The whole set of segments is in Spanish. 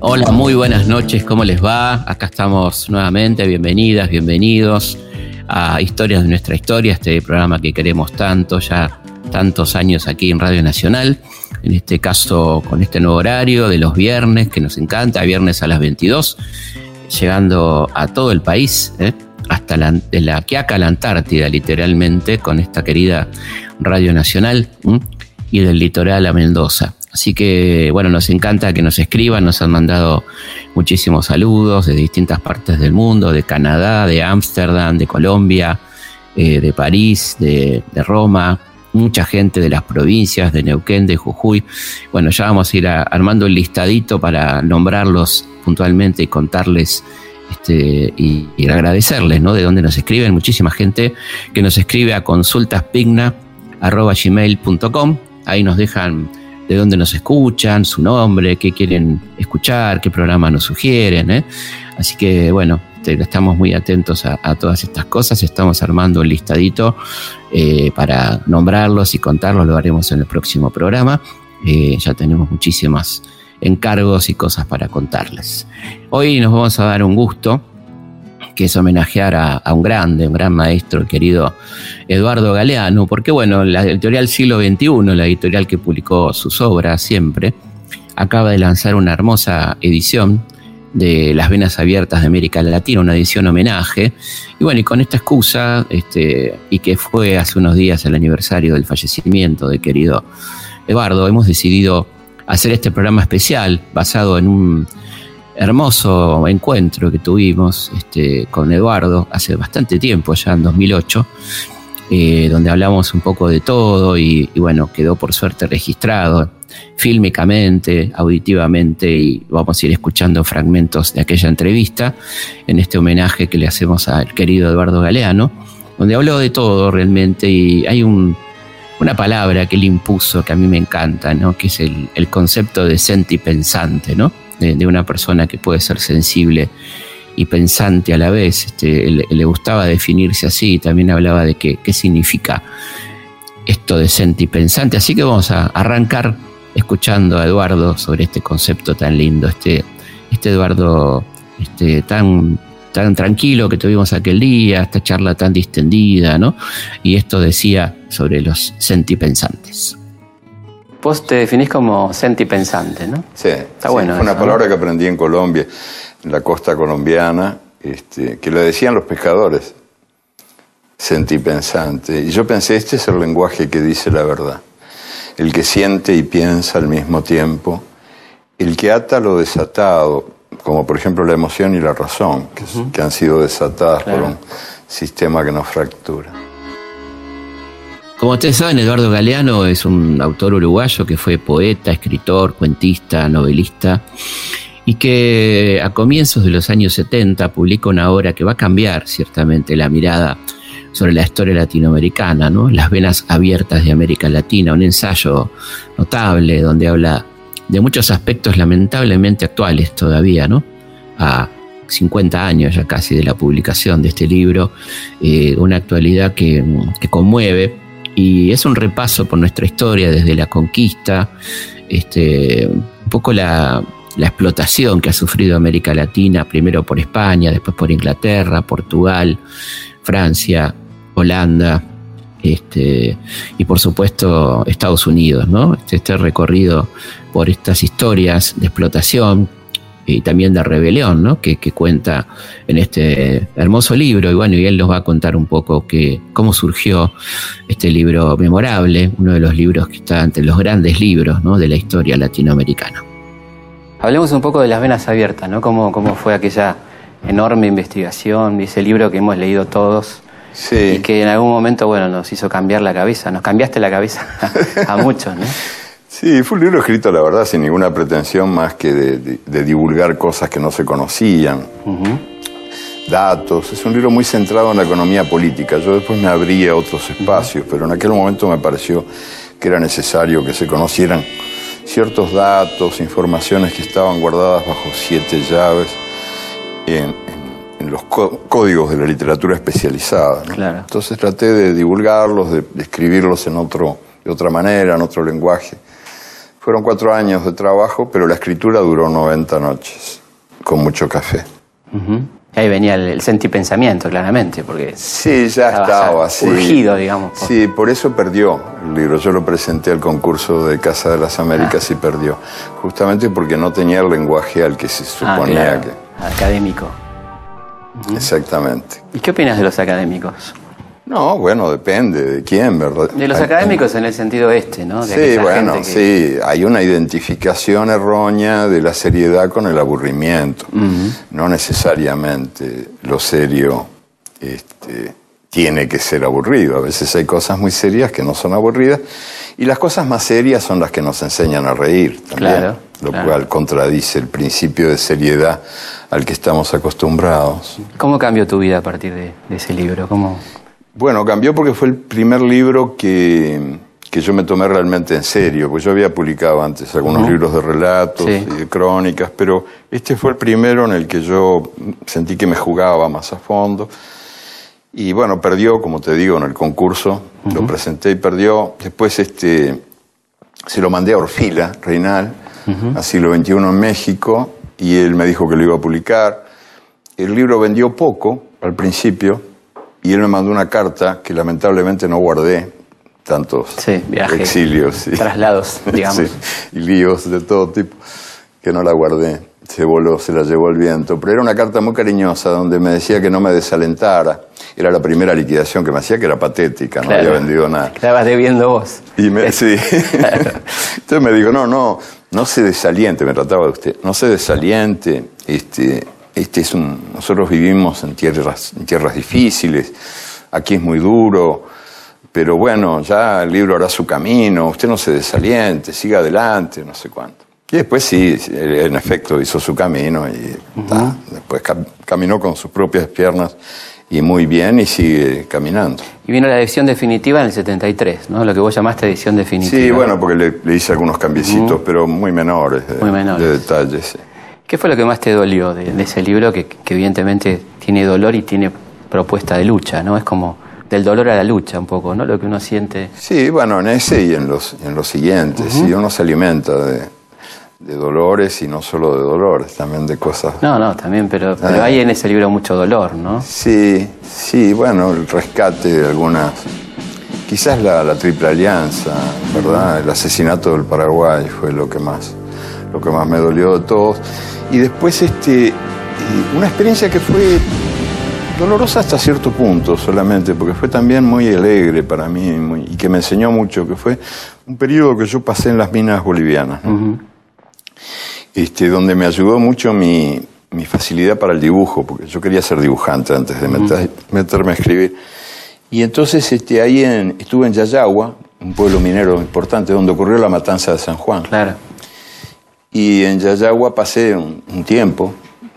Hola, muy buenas noches, ¿cómo les va? Acá estamos nuevamente, bienvenidas, bienvenidos a Historias de nuestra historia, este programa que queremos tanto, ya tantos años aquí en Radio Nacional, en este caso con este nuevo horario de los viernes, que nos encanta, viernes a las 22, llegando a todo el país, ¿eh? hasta la, de la la Antártida, literalmente, con esta querida Radio Nacional y del litoral a Mendoza. Así que, bueno, nos encanta que nos escriban, nos han mandado muchísimos saludos de distintas partes del mundo, de Canadá, de Ámsterdam, de Colombia, eh, de París, de, Roma, mucha gente de las provincias, de Neuquén, de Jujuy. Bueno, ya vamos a ir armando el listadito para nombrarlos puntualmente y contarles este, y, agradecerles, ¿no? De dónde nos escriben, muchísima gente que nos escribe a consultaspigna.gmail.com, ahí nos dejan de dónde nos escuchan, su nombre, qué quieren escuchar, qué programa nos sugieren. ¿eh? Así que bueno, estamos muy atentos a, todas estas cosas, estamos armando el listadito eh, para nombrarlos y contarlos, lo haremos en el próximo programa. Eh, ya tenemos muchísimas encargos y cosas para contarles. Hoy nos vamos a dar un gusto que es homenajear a, un grande, un gran maestro, el querido Eduardo Galeano, porque bueno, la editorial Siglo XXI, la editorial que publicó sus obras siempre, acaba de lanzar una hermosa edición de Las Venas Abiertas de América Latina, una edición homenaje. Y bueno, y con esta excusa, este, y que fue hace unos días el aniversario del fallecimiento de querido Eduardo, hemos decidido hacer este programa especial basado en un hermoso encuentro que tuvimos este, con Eduardo hace bastante tiempo, ya en 2008, eh, donde hablamos un poco de todo y, bueno, quedó por suerte registrado fílmicamente, auditivamente y vamos a ir escuchando fragmentos de aquella entrevista en este homenaje que le hacemos al querido Eduardo Galeano, donde habló de todo realmente y hay un, una palabra que él impuso que a mí me encanta, ¿no? que es el, el concepto de sentipensante, ¿no? De, una persona que puede ser sensible y pensante a la vez. Este, le, gustaba definirse así, también hablaba de qué, significa esto de sentipensante. Así que vamos a arrancar escuchando a Eduardo sobre este concepto tan lindo, este, este Eduardo este, tan, tan tranquilo que tuvimos aquel día, esta charla tan distendida, ¿no? Y esto decía sobre los sentipensantes. Vos te definís como sentipensante, ¿no? Sí, está sí, bueno. Fue una palabra ¿no? que aprendí en Colombia, en la costa colombiana, este, que lo decían los pescadores, sentipensante. Y yo pensé, este es el lenguaje que dice la verdad. El que siente y piensa al mismo tiempo, el que ata lo desatado, como por ejemplo la emoción y la razón, que, uh -huh. que han sido desatadas claro. por un sistema que nos fractura. Como ustedes saben, Eduardo Galeano es un autor uruguayo que fue poeta, escritor, cuentista, novelista y que a comienzos de los años 70 publica una obra que va a cambiar ciertamente la mirada sobre la historia latinoamericana, ¿no? Las venas abiertas de América Latina, un ensayo notable donde habla de muchos aspectos lamentablemente actuales todavía, ¿no? A 50 años ya casi de la publicación de este libro, eh, una actualidad que, que conmueve y es un repaso por nuestra historia desde la conquista, este, un poco la, la, explotación que ha sufrido América Latina, primero por España, después por Inglaterra, Portugal, Francia, Holanda, este, y por supuesto Estados Unidos, ¿no? Este, este recorrido por estas historias de explotación y también de rebelión, ¿no? Que, que, cuenta en este hermoso libro. Y bueno, y él nos va a contar un poco que, cómo surgió este libro memorable, uno de los libros que está entre los grandes libros ¿no? de la historia latinoamericana. Hablemos un poco de las venas abiertas, ¿no? Cómo, cómo fue aquella enorme investigación, ese libro que hemos leído todos. Sí. Y que en algún momento, bueno, nos hizo cambiar la cabeza, nos cambiaste la cabeza a, a muchos, ¿no? Sí, fue un libro escrito, la verdad, sin ninguna pretensión más que de, de, de divulgar cosas que no se conocían, uh -huh. datos. Es un libro muy centrado en la economía política. Yo después me abría a otros espacios, uh -huh. pero en aquel momento me pareció que era necesario que se conocieran ciertos datos, informaciones que estaban guardadas bajo siete llaves en, en, en los códigos de la literatura especializada. Entonces traté de divulgarlos, de, escribirlos en otro, de otra manera, en otro lenguaje. Fueron cuatro años de trabajo, pero la escritura duró 90 noches, con mucho café. Ahí venía el, sentipensamiento, claramente, porque... Sí, ya estaba, sí. Urgido, digamos. Sí, por eso perdió el libro. Yo lo presenté al concurso de Casa de las Américas y perdió. Justamente porque no tenía el lenguaje al que se ah, suponía que... Académico. Exactamente. ¿Y qué opinas de los académicos? No, bueno, depende de quién, ¿verdad? De los académicos en el sentido este, ¿no? sí, bueno, sí, hay una identificación errónea de la seriedad con el aburrimiento. No necesariamente lo serio este, tiene que ser aburrido. A veces hay cosas muy serias que no son aburridas y las cosas más serias son las que nos enseñan a reír también. Claro, lo cual contradice el principio de seriedad al que estamos acostumbrados. ¿Cómo cambió tu vida a partir de, ese libro? ¿Cómo... Bueno, cambió porque fue el primer libro que, yo me tomé realmente en serio, porque yo había publicado antes algunos libros de relatos y de crónicas, pero este fue el primero en el que yo sentí que me jugaba más a fondo. Y bueno, perdió, como te digo, en el concurso, lo presenté y perdió. Después este, se lo mandé a Orfila, Reinal, a siglo XXI en México, y él me dijo que lo iba a publicar. El libro vendió poco al principio y él me mandó una carta que lamentablemente no guardé, tantos exilios, y, traslados, digamos. y líos de todo tipo, que no la guardé. Se voló, se la llevó el viento. Pero era una carta muy cariñosa donde me decía que no me desalentara. Era la primera liquidación que me hacía, que era patética, no había vendido nada. Estabas debiendo vos. Y me, sí. Entonces me dijo, no, no, no se desaliente, me trataba de usted, no se desaliente, este, este es un, nosotros vivimos en tierras, en tierras difíciles, aquí es muy duro, pero bueno, ya el libro hará su camino, usted no se desaliente, siga adelante, no sé cuánto. Y después sí, en efecto hizo su camino y después caminó con sus propias piernas y muy bien y sigue caminando. Y vino la edición definitiva en el 73, ¿no? Lo que vos llamaste edición definitiva. Sí, bueno, porque le, hice algunos cambiecitos, pero muy menores, de, muy menores. de detalles. ¿Qué fue lo que más te dolió de, ese libro que, evidentemente tiene dolor y tiene propuesta de lucha, ¿no? Es como del dolor a la lucha un poco, ¿no? Lo que uno siente. Sí, bueno, en ese y en los, en los siguientes. Si uno se alimenta de, de dolores y no solo de dolores, también de cosas. No, no, también, pero, pero hay en ese libro mucho dolor, ¿no? Sí, sí, bueno, el rescate de algunas. Quizás la, triple alianza, ¿verdad? El asesinato del Paraguay fue lo que más, lo que más me dolió de todos. Y después este, una experiencia que fue dolorosa hasta cierto punto solamente, porque fue también muy alegre para mí y que me enseñó mucho, que fue un periodo que yo pasé en las minas bolivianas. Este, donde me ayudó mucho mi, facilidad para el dibujo, porque yo quería ser dibujante antes de meterme a escribir. Y entonces este, ahí estuve en Yayagua, un pueblo minero importante, donde ocurrió la matanza de San Juan. Claro. Y en Yayagua pasé un tiempo,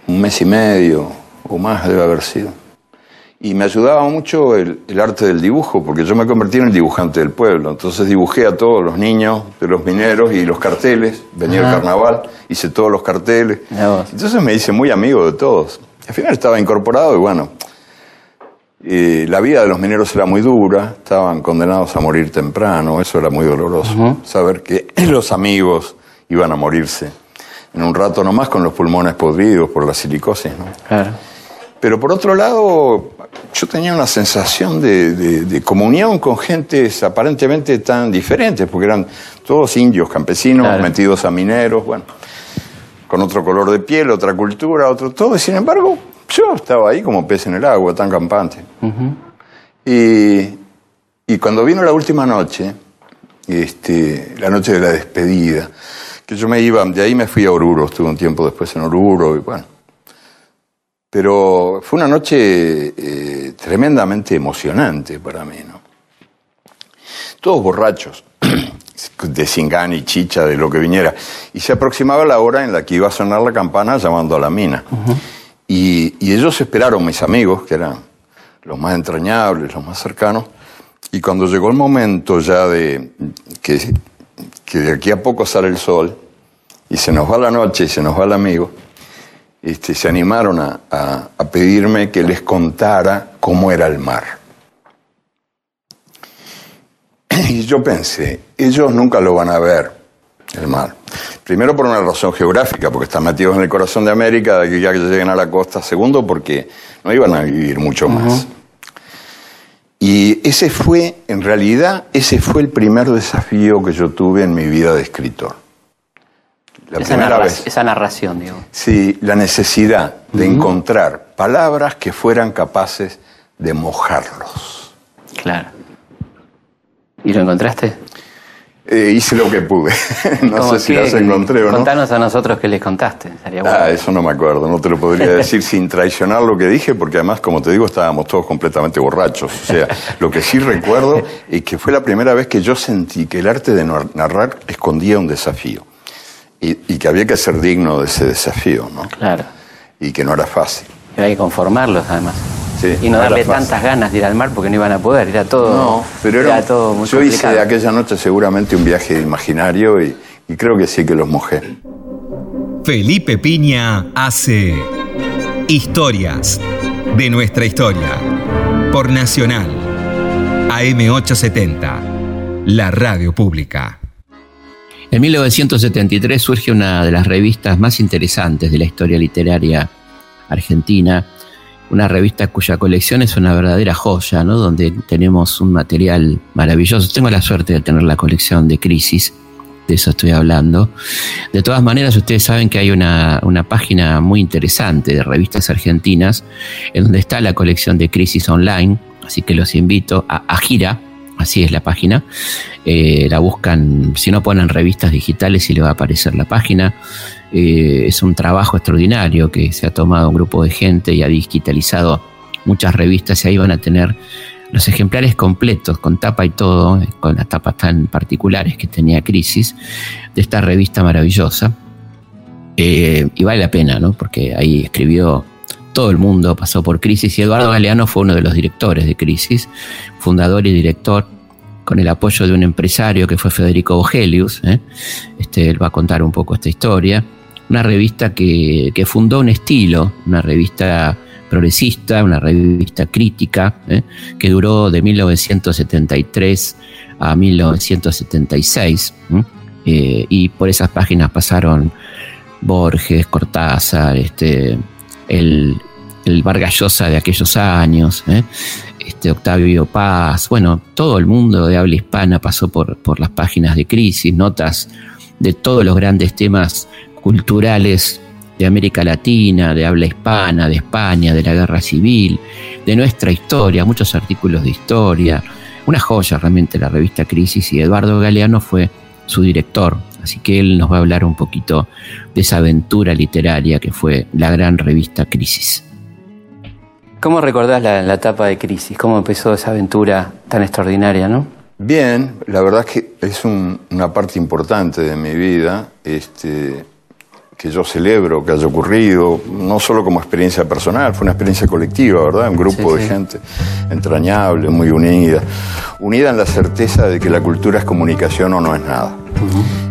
un mes y medio o más debe haber sido. Y me ayudaba mucho el, arte del dibujo, porque yo me convertí en el dibujante del pueblo. Entonces dibujé a todos los niños de los mineros y los carteles. Venía el carnaval, hice todos los carteles. Entonces me hice muy amigo de todos. Al final estaba incorporado y bueno, la vida de los mineros era muy dura, estaban condenados a morir temprano, eso era muy doloroso. Saber que los amigos iban a morirse en un rato nomás con los pulmones podridos por la silicosis. ¿no? Claro. Pero por otro lado, yo tenía una sensación de, comunión con gentes aparentemente tan diferentes, porque eran todos indios, campesinos, metidos a mineros, bueno, con otro color de piel, otra cultura, otro todo, y sin embargo, yo estaba ahí como pez en el agua, tan campante. y, y, cuando vino la última noche, este, la noche de la despedida, que yo me iba, de ahí me fui a Oruro, estuve un tiempo después en Oruro, y bueno, pero fue una noche eh, tremendamente emocionante para mí, ¿no? Todos borrachos, de cingán y chicha, de lo que viniera. Y se aproximaba la hora en la que iba a sonar la campana llamando a la mina. y, ellos esperaron, mis amigos, que eran los más entrañables, los más cercanos. Y cuando llegó el momento ya de que, que de aquí a poco sale el sol y se nos va la noche y se nos va el amigo, este, se animaron a, pedirme que les contara cómo era el mar. Y yo pensé, ellos nunca lo van a ver, el mar. Primero por una razón geográfica, porque están metidos en el corazón de América, de que ya que lleguen a la costa. Segundo, porque no iban a vivir mucho más. Y ese fue, en realidad, ese fue el primer desafío que yo tuve en mi vida de escritor. esa, narración, digo. Sí, la necesidad de encontrar palabras que fueran capaces de mojarlos. Claro. ¿Y lo encontraste? Eh, hice lo que pude. no sé si las encontré o no. Contanos a nosotros qué les contaste. Ah, eso no me acuerdo. No te lo podría decir sin traicionar lo que dije, porque además, como te digo, estábamos todos completamente borrachos. O sea, lo que sí recuerdo es que fue la primera vez que yo sentí que el arte de narrar escondía un desafío. Y, y que había que ser digno de ese desafío, ¿no? Claro. Y que no era fácil. Pero hay que conformarlos, además y no darle tantas ganas de ir al mar porque no iban a poder, era todo. No, pero era, todo muy Yo hice de aquella noche seguramente un viaje imaginario y, y creo que sí que los mojé. Felipe Piña hace Historias de nuestra historia por Nacional AM870, la radio pública. En 1973 surge una de las revistas más interesantes de la historia literaria argentina, una revista cuya colección es una verdadera joya, ¿no? donde tenemos un material maravilloso. Tengo la suerte de tener la colección de Crisis, de eso estoy hablando. De todas maneras, ustedes saben que hay una, página muy interesante de revistas argentinas en donde está la colección de Crisis Online, así que los invito a, Gira, así es la página. Eh, la buscan, si no ponen revistas digitales, y le va a aparecer la página. Eh, es un trabajo extraordinario que se ha tomado un grupo de gente y ha digitalizado muchas revistas y ahí van a tener los ejemplares completos, con tapa y todo, con las tapas tan particulares que tenía Crisis, de esta revista maravillosa. Eh, y vale la pena, ¿no? Porque ahí escribió todo el mundo, pasó por Crisis y Eduardo Galeano fue uno de los directores de Crisis, fundador y director con el apoyo de un empresario que fue Federico Vogelius. ¿eh? Este, él va a contar un poco esta historia una revista que, fundó un estilo, una revista progresista, una revista crítica, ¿eh? que duró de 1973 a 1976. Eh, y por esas páginas pasaron Borges, Cortázar, este, el, el Vargallosa de aquellos años, ¿eh? este, Octavio Paz, bueno, todo el mundo de habla hispana pasó por, por las páginas de crisis, notas de todos los grandes temas culturales de América Latina, de habla hispana, de España, de la guerra civil, de nuestra historia, muchos artículos de historia. Una joya realmente la revista Crisis y Eduardo Galeano fue su director, así que él nos va a hablar un poquito de esa aventura literaria que fue la gran revista Crisis. ¿Cómo recordás la, etapa de Crisis? ¿Cómo empezó esa aventura tan extraordinaria, no? Bien, la verdad es que es una parte importante de mi vida. Este, que yo celebro que haya ocurrido, no solo como experiencia personal, fue una experiencia colectiva, ¿verdad? Un grupo de gente entrañable, muy unida, unida en la certeza de que la cultura es comunicación o no es nada.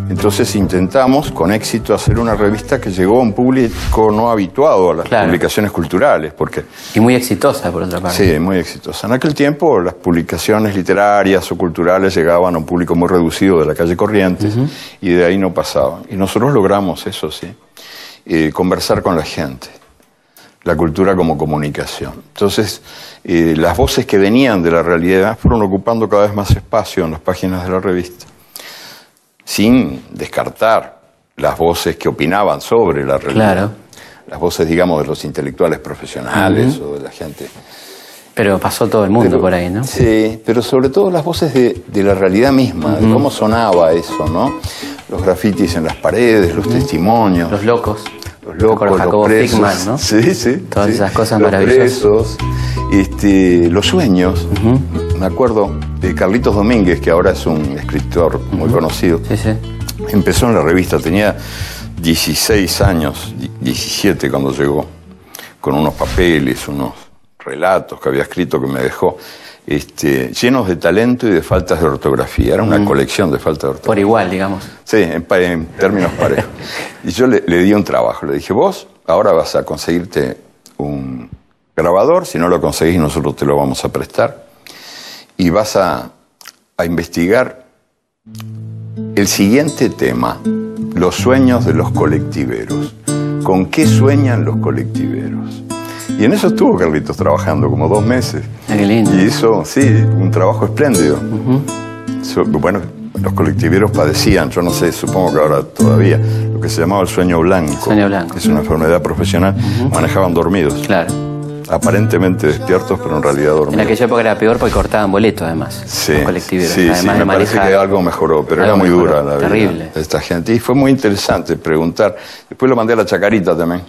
Entonces intentamos con éxito hacer una revista que llegó a un público no habituado a las publicaciones culturales. Porque, y muy exitosa, por otra parte. Sí, muy exitosa. En aquel tiempo las publicaciones literarias o culturales llegaban a un público muy reducido de la calle Corrientes y de ahí no pasaban. Y nosotros logramos eso, sí, eh, conversar con la gente. La cultura como comunicación. Entonces, eh, las voces que venían de la realidad fueron ocupando cada vez más espacio en las páginas de la revista sin descartar las voces que opinaban sobre la realidad. Claro. Las voces, digamos, de los intelectuales profesionales o de la gente. Pero pasó todo el mundo por ahí, ¿no? Sí, pero sobre todo las voces de, la realidad misma, de cómo sonaba eso, ¿no? Los grafitis en las paredes, los testimonios. Los locos. Los locos, los presos. ¿no? Sí, sí. Todas esas cosas los maravillosas. este, los sueños. Me acuerdo de Carlitos Domínguez, que ahora es un escritor muy conocido. Sí, sí. Empezó en la revista, tenía 16 años, 17 cuando llegó, con unos papeles, unos relatos que había escrito que me dejó este, llenos de talento y de faltas de ortografía. Era una colección de faltas de ortografía. Por igual, digamos. Sí, en, términos parejos. y yo le, di un trabajo, le dije, vos ahora vas a conseguirte un grabador, si no lo conseguís nosotros te lo vamos a prestar, y vas a, a investigar el siguiente tema, los sueños de los colectiveros. ¿Con qué sueñan los colectiveros? Y en eso estuvo Carlitos trabajando como dos meses. Ah, qué lindo. Y hizo, sí, un trabajo espléndido. So- bueno, los colectiveros padecían, yo no sé, supongo que ahora todavía, lo que se llamaba el sueño blanco. Sueño blanco. Es una enfermedad profesional. Manejaban dormidos. Claro. Aparentemente despiertos, pero en realidad En dormidos. aquella época era peor porque cortaban boletos, además. Sí, los colectiveros. sí, además sí, de me parece manejar. que algo mejoró, pero Algo era muy mejoró, dura la vida terrible. de esta gente. Y fue muy interesante preguntar. Después lo mandé a la Chacarita también,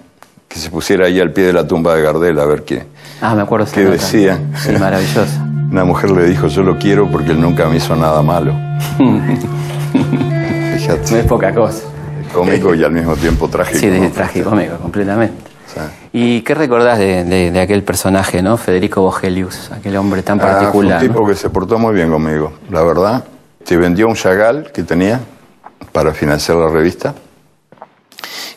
que se pusiera ahí al pie de la tumba de Gardel a ver qué. Ah, me acuerdo. ¿Qué decía? Sí, maravillosa. Una mujer le dijo, yo lo quiero porque él nunca me hizo nada malo. No Fíjate, es poca cosa. cómico y al mismo tiempo trágico. Sí, ¿no? de tragicómico, completamente. ¿Y qué recordás de, de- de aquel personaje, no? Federico Vogelius, aquel hombre tan ah, fue particular. un tipo ¿no? que se portó muy bien conmigo, la verdad. Se vendió un Chagall que tenía para financiar la revista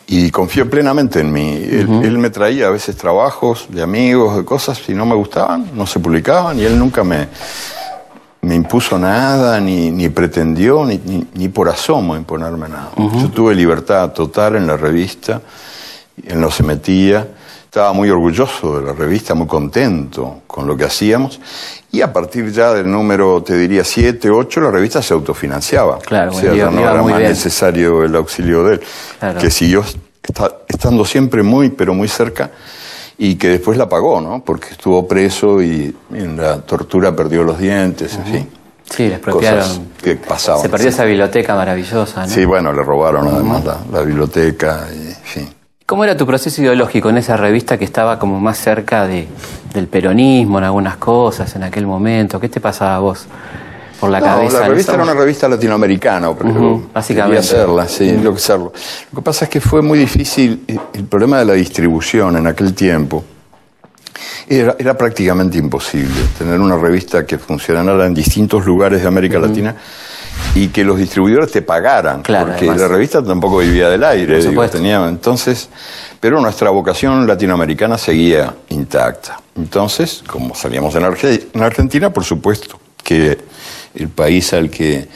y confió plenamente en mí. Él, él me traía a veces trabajos de amigos, de cosas, si no me gustaban, no se publicaban y él nunca me, me impuso nada, ni, ni pretendió, ni, ni, ni por asomo imponerme nada. Yo tuve libertad total en la revista, él no se metía, estaba muy orgulloso de la revista, muy contento con lo que hacíamos, y a partir ya del número, te diría, 7, 8, la revista se autofinanciaba. Claro, o sea, ya no era más bien. necesario el auxilio de él, Claro. que siguió esta- estando siempre muy, pero muy cerca, y que después la pagó, ¿no? Porque estuvo preso y en la tortura perdió los dientes, en fin. Sí, le expropiaron. Cosas que pasaban. Se perdió sí. esa biblioteca maravillosa, ¿no? Sí, bueno, le robaron además la, la biblioteca, y, en fin. ¿Cómo era tu proceso ideológico en esa revista que estaba como más cerca de, del peronismo en algunas cosas en aquel momento? ¿Qué te pasaba a vos por la No, cabeza? la revista era una revista latinoamericana, pero básicamente. quería hacerla, sí, lo que. Lo que pasa es que fue muy difícil, el problema de la distribución en aquel tiempo era, era prácticamente imposible tener una revista que funcionara en distintos lugares de América Latina y que los distribuidores te pagaran, Claro, porque además. la revista tampoco vivía del aire, digo, tenía entonces, pero nuestra vocación latinoamericana seguía intacta. Entonces, como salíamos en, Arge- en Argentina, por supuesto que el país al que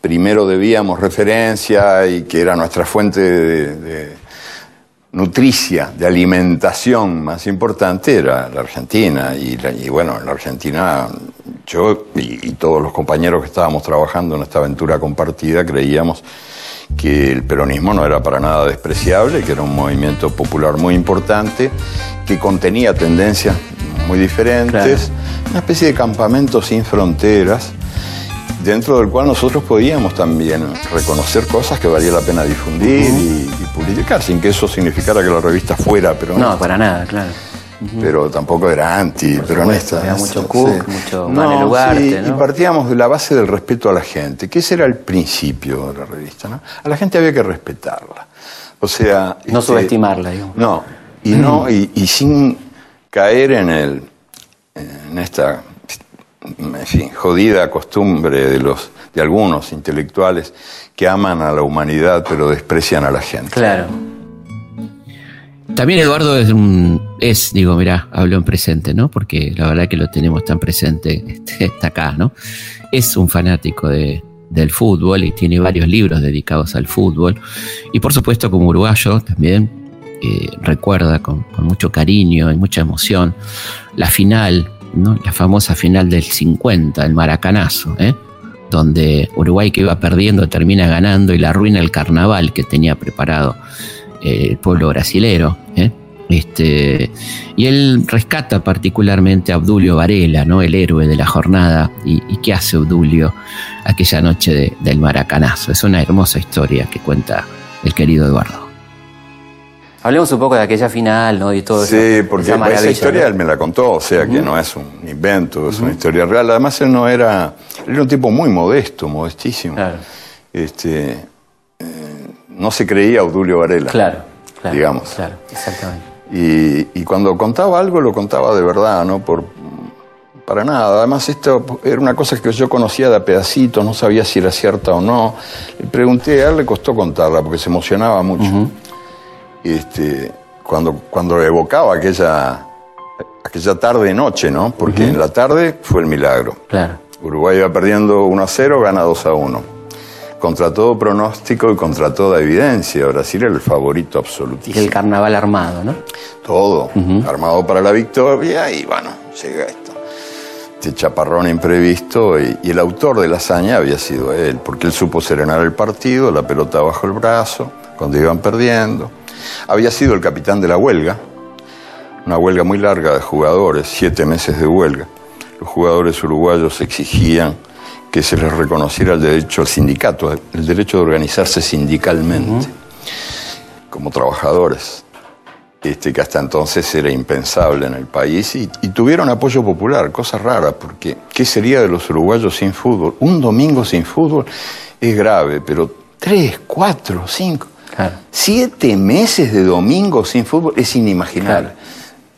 primero debíamos referencia y que era nuestra fuente de, de nutricia, de alimentación más importante era la Argentina. Y, la- y bueno, en la Argentina yo y, y todos los compañeros que estábamos trabajando en esta aventura compartida creíamos que el peronismo no era para nada despreciable, que era un movimiento popular muy importante, que contenía tendencias muy diferentes, una especie de campamento sin fronteras, dentro del cual nosotros podíamos también reconocer cosas que valía la pena difundir y, y publicar, sin que eso significara que la revista fuera peronista. No, para nada, claro. Pero tampoco era anti-peronista. Había mucho Cook, mucho No, Ugarte, sí, ¿no? Y partíamos de la base del respeto a la gente, que ese era el principio de la revista. ¿no? A la gente había que respetarla. O sea... No este, subestimarla, digamos. No, y, no y, y sin caer en, el, en esta en fin, jodida costumbre de, los, de algunos intelectuales que aman a la humanidad pero desprecian a la gente. Claro. También Eduardo es, un, es digo, mirá, hablo en presente, ¿no? Porque la verdad que lo tenemos tan presente, este, está acá, ¿no? Es un fanático de, del fútbol y tiene varios libros dedicados al fútbol. Y por supuesto, como uruguayo también eh, recuerda con, con mucho cariño y mucha emoción la final, La famosa final del 50, el Maracanazo, ¿eh? Donde Uruguay que iba perdiendo termina ganando y la arruina el carnaval que tenía preparado eh, el pueblo brasilero. ¿eh? Este, y él rescata particularmente a Obdulio Varela, ¿no? el héroe de la jornada. ¿Y, qué hace Obdulio aquella noche de- del Maracanazo? Es una hermosa historia que cuenta el querido Eduardo. Hablemos un poco de aquella final, ¿no? Y todo eso. Sí, porque esa esa, historia ¿no? él me la contó, o sea que no es un invento, es una historia real. Además él no era, él era un tipo muy modesto, modestísimo. Claro, Este, eh, no se creía Obdulio Varela. claro, claro. Digamos. Claro, exactamente. Y, y cuando contaba algo lo contaba de verdad, no por para nada. Además esto era una cosa que yo conocía de a pedacitos, no sabía si era cierta o no. Le pregunté, a él le costó contarla porque se emocionaba mucho. Este, cuando, cuando evocaba aquella, aquella tarde-noche, ¿no? Porque en la tarde fue el milagro. Claro. Uruguay iba perdiendo 1 a 0, gana 2 a 1. Contra todo pronóstico y contra toda evidencia, Brasil era el favorito absolutísimo. Y el carnaval armado, ¿no? Todo, armado para la victoria y bueno, llega esto. Este chaparrón imprevisto y, y, el autor de la hazaña había sido él, porque él supo serenar el partido, la pelota bajo el brazo, cuando iban perdiendo. Había sido el capitán de la huelga, una huelga muy larga de jugadores, siete meses de huelga. Los jugadores uruguayos exigían que se les reconociera el derecho al sindicato, el derecho de organizarse sindicalmente, como trabajadores, este, que hasta entonces era impensable en el país, y, tuvieron apoyo popular, cosa rara, porque ¿qué sería de los uruguayos sin fútbol? Un domingo sin fútbol es grave, pero tres, cuatro, cinco, siete meses de domingo sin fútbol es inimaginable.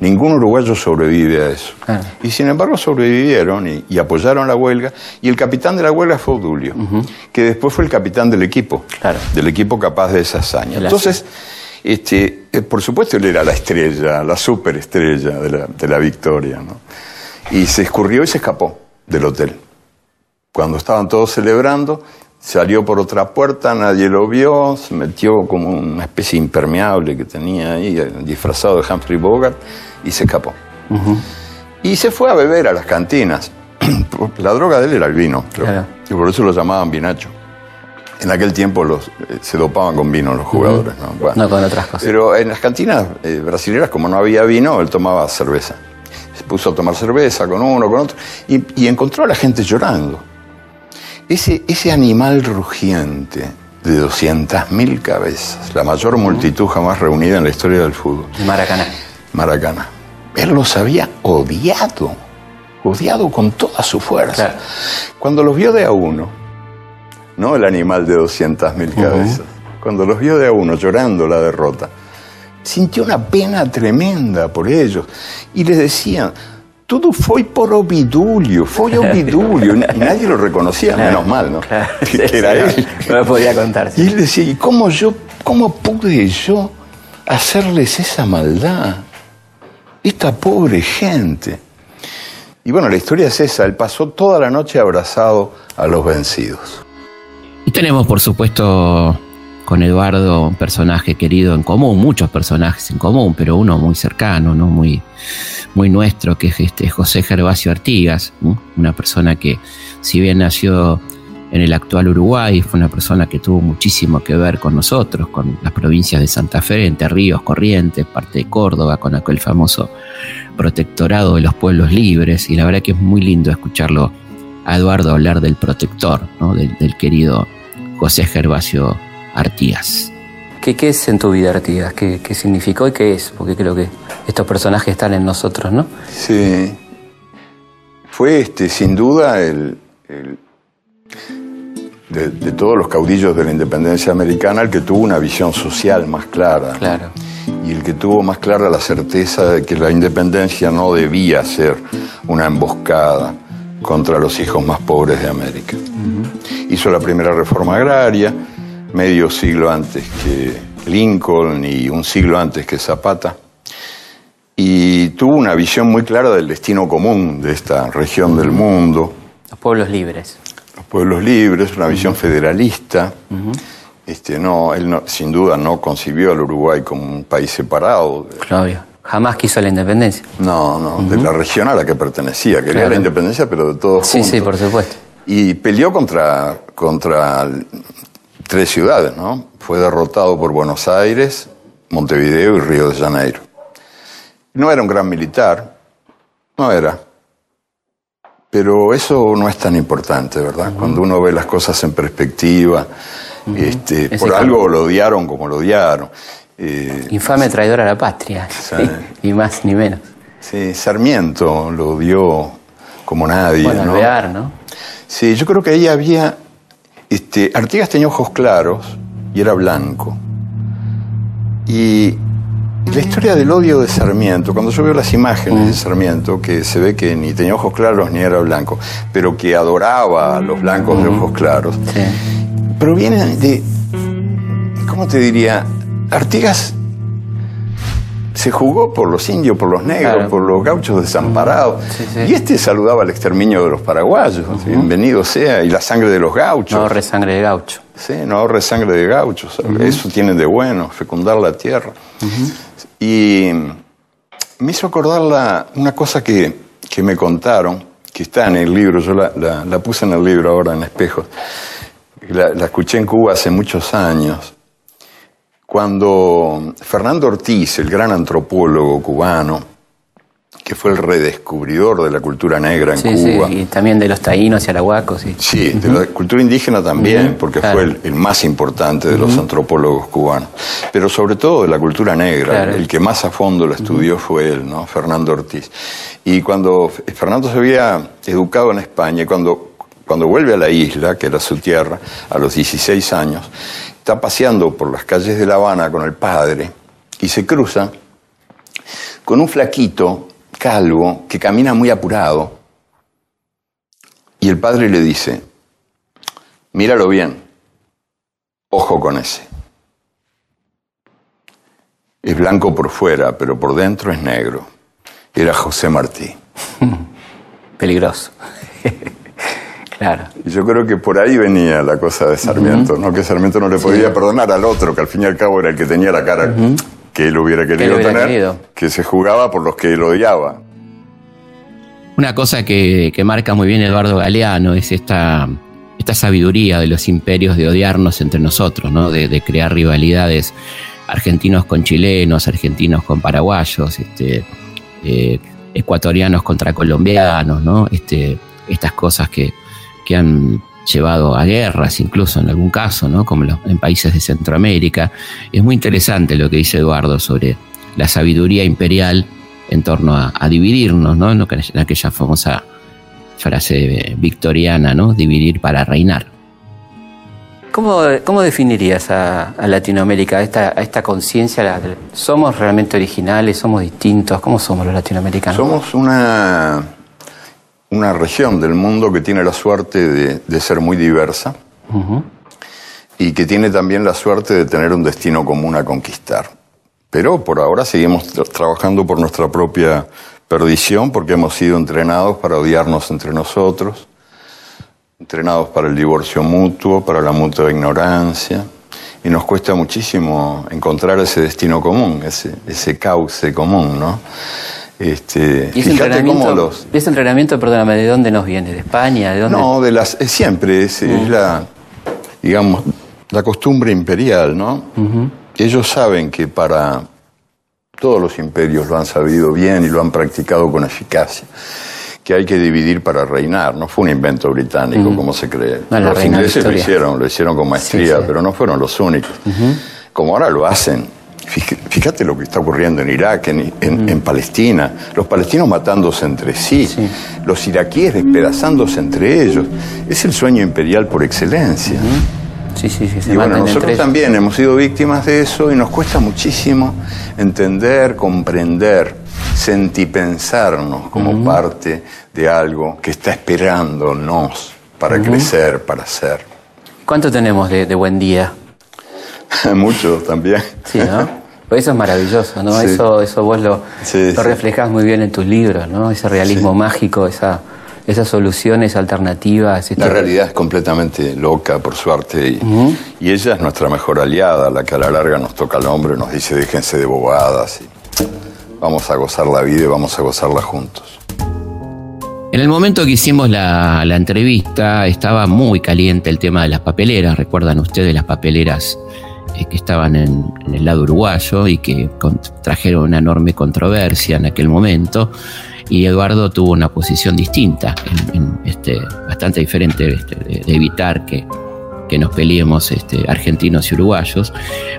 Ningún uruguayo sobrevive a eso. Y sin embargo sobrevivieron y, apoyaron la huelga. Y el capitán de la huelga fue Odulio, que después fue el capitán del equipo, del equipo capaz de esa hazaña. Entonces, este, eh, por supuesto, él era la estrella, la superestrella de la, de la victoria. ¿no? Y se escurrió y se escapó del hotel. Cuando estaban todos celebrando, salió por otra puerta, nadie lo vio, se metió como una especie impermeable que tenía ahí, disfrazado de Humphrey Bogart y se escapó. Y se fue a beber a las cantinas. La droga de él era el vino, y por eso lo llamaban vinacho. En aquel tiempo los, eh, se dopaban con vino los jugadores, ¿no? con otras cosas. Pero en las cantinas eh, brasileñas, como no había vino, él tomaba cerveza. Se puso a tomar cerveza con uno, con otro, y, encontró a la gente llorando. Ese, ese animal rugiente de 200.000 cabezas, la mayor multitud jamás reunida en la historia del fútbol. Maracaná. Maracaná él los había odiado, odiado con toda su fuerza. Cuando los vio de a uno, no el animal de 200.000 cabezas, cuando los vio de a uno llorando la derrota, sintió una pena tremenda por ellos y les decían, todo fue por Ovidulio, fue Ovidulio. y nadie lo reconocía, menos mal, ¿no? que, era él. No lo podía contar. Y él decía, ¿y cómo yo, cómo pude yo hacerles esa maldad? Esta pobre gente. Y bueno, la historia es esa, él pasó toda la noche abrazado a los vencidos. Y tenemos, por supuesto, con Eduardo un personaje querido en común, muchos personajes en común, pero uno muy cercano, ¿no? muy, muy nuestro, que es este José Gervasio Artigas, una persona que, si bien nació en el actual Uruguay, fue una persona que tuvo muchísimo que ver con nosotros, con las provincias de Santa Fe, Entre Ríos, Corrientes, parte de Córdoba, con aquel famoso protectorado de los pueblos libres, y la verdad que es muy lindo escucharlo a Eduardo hablar del protector, del, querido José Gervasio Artigas. ¿Qué, ¿Qué, es en tu vida Artigas? ¿Qué, ¿Qué, significó y qué es? Porque creo que estos personajes están en nosotros, ¿no? Sí. Fue este, sin duda el, de, todos los caudillos de la independencia americana el que tuvo una visión social más clara. Claro. Y el que tuvo más clara la certeza de que la independencia no debía ser una emboscada contra los hijos más pobres de América. Hizo la primera reforma agraria, medio siglo antes que Lincoln y un siglo antes que Zapata, y tuvo una visión muy clara del destino común de esta región del mundo. Los pueblos libres los pueblos libres, una visión federalista. este, no, él sin duda no concibió al Uruguay como un país separado. Claro, jamás quiso la independencia. No, no, de la región a la que pertenecía. Quería la independencia, pero de todos sí, Sí, por supuesto. Y peleó contra, contra tres ciudades, ¿no? Fue derrotado por Buenos Aires, Montevideo y Río de Janeiro. No era un gran militar, no era. Pero eso no es tan importante, ¿verdad? Cuando uno ve las cosas en perspectiva, este, por algo lo odiaron como lo odiaron. Eh, Infame traidor a la patria, ni más ni menos. Sí, Sarmiento lo odió como nadie. Bueno, ¿no? ¿no? Sí, yo creo que ahí había. Este, Artigas tenía ojos claros y era blanco. Y la historia del odio de Sarmiento, cuando yo veo las imágenes de mm. Sarmiento, que se ve que ni tenía ojos claros ni era blanco, pero que adoraba a los blancos de mm. ojos claros, proviene de, ¿cómo te diría? Artigas se jugó por los indios, por los negros, por los gauchos desamparados. Y este saludaba al exterminio de los paraguayos. Bienvenido sea. Y la sangre de los gauchos. No ahorre sangre de gaucho. Sí, no ahorre sangre de gauchos. Eso tiene de bueno, fecundar la tierra. Y me hizo acordar una cosa que, me contaron, que está en el libro, yo la, puse en el libro ahora en espejos. La, la escuché en Cuba hace muchos años cuando Fernando Ortiz, el gran antropólogo cubano, que fue el redescubridor de la cultura negra en Cuba. Sí, y también de los taínos y arahuacos. Sí, sí de la cultura indígena también, porque fue el, más importante de los antropólogos cubanos. Pero sobre todo de la cultura negra, el que más a fondo lo estudió fue él, ¿no? Fernando Ortiz. Y cuando Fernando se había educado en España, cuando, cuando vuelve a la isla, que era su tierra, a los 16 años, está paseando por las calles de La Habana con el padre y se cruza con un flaquito calvo que camina muy apurado. Y el padre le dice, míralo bien, ojo con ese. Es blanco por fuera, pero por dentro es negro. Era José Martí. Peligroso. Y yo creo que por ahí venía la cosa de Sarmiento, ¿no? Que Sarmiento no le podía perdonar al otro, que al fin y al cabo era el que tenía la cara que él hubiera querido tener, que se jugaba por los que él odiaba. Una cosa que, marca muy bien Eduardo Galeano es esta, esta sabiduría de los imperios de odiarnos entre nosotros, ¿no? De, crear rivalidades argentinos con chilenos, argentinos con paraguayos, este, eh, ecuatorianos contra colombianos, ¿no? Este, estas cosas que, que han llevado a guerras, incluso en algún caso, ¿no? como en países de Centroamérica. Es muy interesante lo que dice Eduardo sobre la sabiduría imperial en torno a, dividirnos, ¿no? en aquella famosa frase victoriana, ¿no? dividir para reinar. ¿Cómo, cómo definirías a, Latinoamérica, a esta, a esta conciencia? ¿Somos realmente originales? ¿Somos distintos? ¿Cómo somos los latinoamericanos? Somos una una región del mundo que tiene la suerte de, ser muy diversa y que tiene también la suerte de tener un destino común a conquistar. Pero por ahora seguimos trabajando por nuestra propia perdición porque hemos sido entrenados para odiarnos entre nosotros, entrenados para el divorcio mutuo, para la mutua ignorancia, y nos cuesta muchísimo encontrar ese destino común, ese, ese cauce común, ¿no? Este, ¿Y ese entrenamiento, los... ese entrenamiento, perdóname, de dónde nos viene? ¿De España? ¿De dónde? No, de las, siempre, es, mm. la, digamos, la costumbre imperial, ¿no? Ellos saben que para todos los imperios lo han sabido bien y lo han practicado con eficacia que hay que dividir para reinar. No fue un invento británico, como se cree. los ingleses lo hicieron, lo hicieron con maestría, pero no fueron los únicos. Como ahora lo hacen Fíjate lo que está ocurriendo en Irak, en, Palestina, los palestinos matándose entre sí, los iraquíes despedazándose entre ellos. Es el sueño imperial por excelencia. Sí, sí, sí. y bueno, nosotros también hemos sido víctimas de eso y nos cuesta muchísimo entender, comprender, sentipensarnos como parte de algo que está esperándonos para crecer, para ser. ¿Cuánto tenemos de buen día? Mucho también. Sí, ¿no? Pues eso es maravilloso, ¿no? Eso, eso vos lo, reflejás muy bien en tus libros, ¿no? Ese realismo mágico, esa, esas soluciones alternativas. La realidad es completamente loca, por suerte, y, y, ella es nuestra mejor aliada, la que a la larga nos toca al hombre, nos dice déjense de bobadas, y vamos a gozar la vida y vamos a gozarla juntos. En el momento que hicimos la, la entrevista estaba muy caliente el tema de las papeleras, recuerdan ustedes las papeleras que estaban en, el lado uruguayo y que trajeron una enorme controversia en aquel momento. Y Eduardo tuvo una posición distinta, este, bastante diferente este, de, evitar que, que, nos peleemos este, argentinos y uruguayos.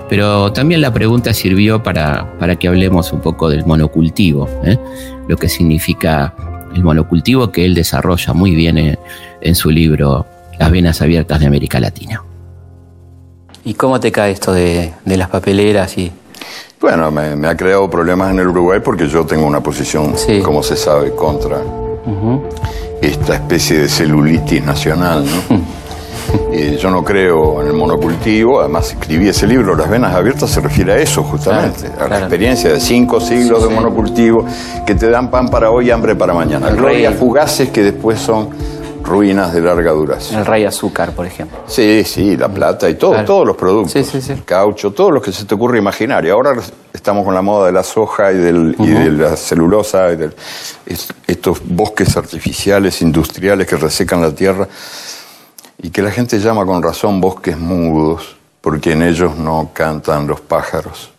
Pero también la pregunta sirvió para, para que hablemos un poco del monocultivo, ¿eh? lo que significa el monocultivo que él desarrolla muy bien en, en su libro Las venas abiertas de América Latina. ¿Y cómo te cae esto de, las papeleras y...? Bueno, me, ha creado problemas en el Uruguay porque yo tengo una posición, como se sabe, contra esta especie de celulitis nacional, ¿no? yo no creo en el monocultivo, además escribí ese libro, Las Venas Abiertas, se refiere a eso justamente, a la experiencia de cinco siglos de monocultivo que te dan pan para hoy y hambre para mañana. Glorias fugaces que después son ruinas de larga duración. El rey azúcar, por ejemplo. Sí, sí, la plata y todo, todos los productos. Sí, sí, sí. El caucho, todos los que se te ocurre imaginar. Y ahora estamos con la moda de la soja y, del, de la celulosa, y de estos bosques artificiales, industriales que resecan la tierra y que la gente llama con razón bosques mudos, porque en ellos no cantan los pájaros.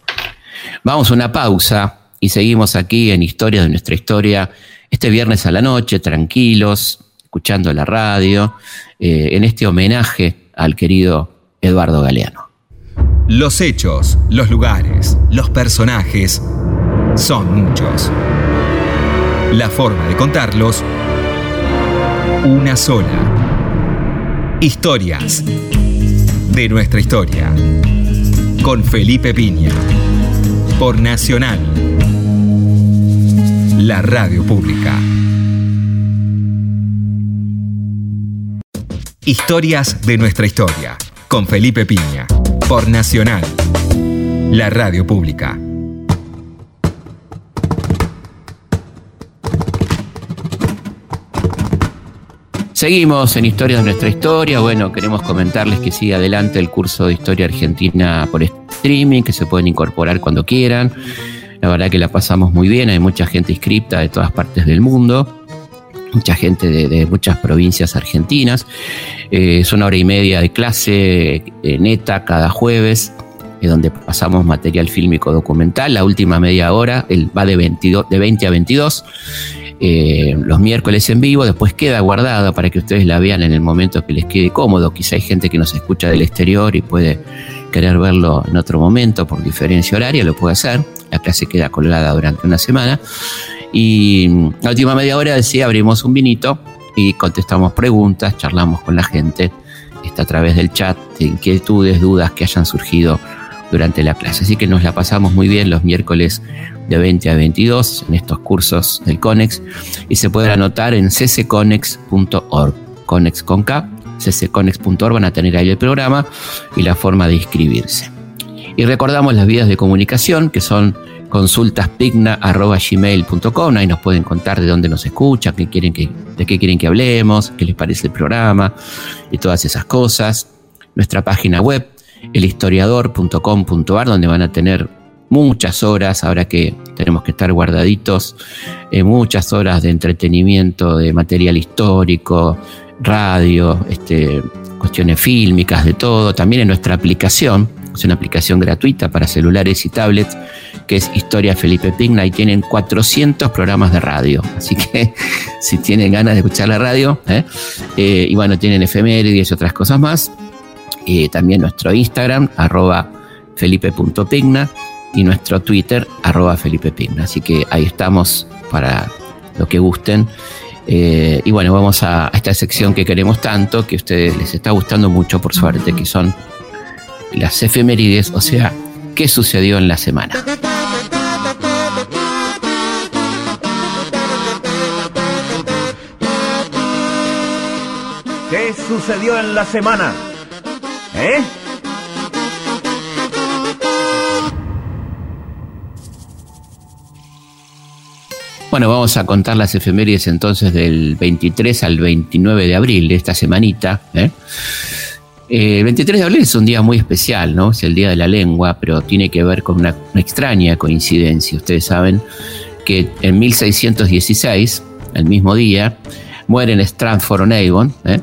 Vamos a una pausa y seguimos aquí en Historia de nuestra historia, este viernes a la noche, tranquilos, escuchando la radio, eh, en este homenaje al querido Eduardo Galeano. Los hechos, los lugares, los personajes son muchos. La forma de contarlos, una sola. Historias de nuestra historia. Con Felipe Piña. Por Nacional. La radio pública. Historias de nuestra historia, con Felipe Piña, por Nacional, la radio pública. Seguimos en Historias de nuestra historia. Bueno, queremos comentarles que sigue adelante el curso de Historia Argentina por streaming, que se pueden incorporar cuando quieran. La verdad que la pasamos muy bien, hay mucha gente inscripta de todas partes del mundo mucha gente de, muchas provincias argentinas. Eh, es una hora y media de clase eh, neta cada jueves, eh, donde pasamos material fílmico documental. La última media hora el, va de, 22, de 20 a 22. los miércoles en vivo, después queda guardada para que ustedes la vean en el momento que les quede cómodo. Quizá hay gente que nos escucha del exterior y puede querer verlo en otro momento por diferencia horaria, lo puede hacer. La clase queda colgada durante una semana. Y la última media hora decía, abrimos un vinito y contestamos preguntas, charlamos con la gente, está a través del chat, de inquietudes, dudas que hayan surgido durante la clase. Así que nos la pasamos muy bien los miércoles de 20 a 22 en estos cursos del CONEX y se pueden anotar en ccconex.org, CONEX con K, ccconex.org van a tener ahí el programa y la forma de inscribirse. Y recordamos las vías de comunicación que son consultaspigna.gmail.com, ahí nos pueden contar de dónde nos escuchan, qué quieren de qué quieren que hablemos, qué les parece el programa y todas esas cosas. Nuestra página web, elhistoriador.com.ar, donde van a tener muchas horas, ahora que tenemos que estar guardaditos, eh, muchas horas de entretenimiento, de material histórico, radio, este, cuestiones fílmicas, de todo. También en nuestra aplicación, es una aplicación gratuita para celulares y tablets que es Historia Felipe Pigna y tienen 400 programas de radio. Así que si tienen ganas de escuchar la radio, ¿eh? Eh, y bueno, tienen efemérides y otras cosas más. y también nuestro Instagram, arroba felipe.pigna y nuestro Twitter, arroba Felipe Pigna. Así que ahí estamos para lo que gusten. Eh, y bueno, vamos a, a, esta sección que queremos tanto, que a ustedes les está gustando mucho por suerte, que son las efemérides, o sea, qué sucedió en la semana. Sucedió en la semana? ¿Eh? Bueno, vamos a contar las efemérides entonces del 23 al 29 de abril de esta semanita. ¿eh? Eh, el 23 de abril es un día muy especial, ¿no? Es el Día de la Lengua, pero tiene que ver con una, extraña coincidencia. Ustedes saben que en 1616, el mismo día, muere en Stratford-on-Avon, ¿eh?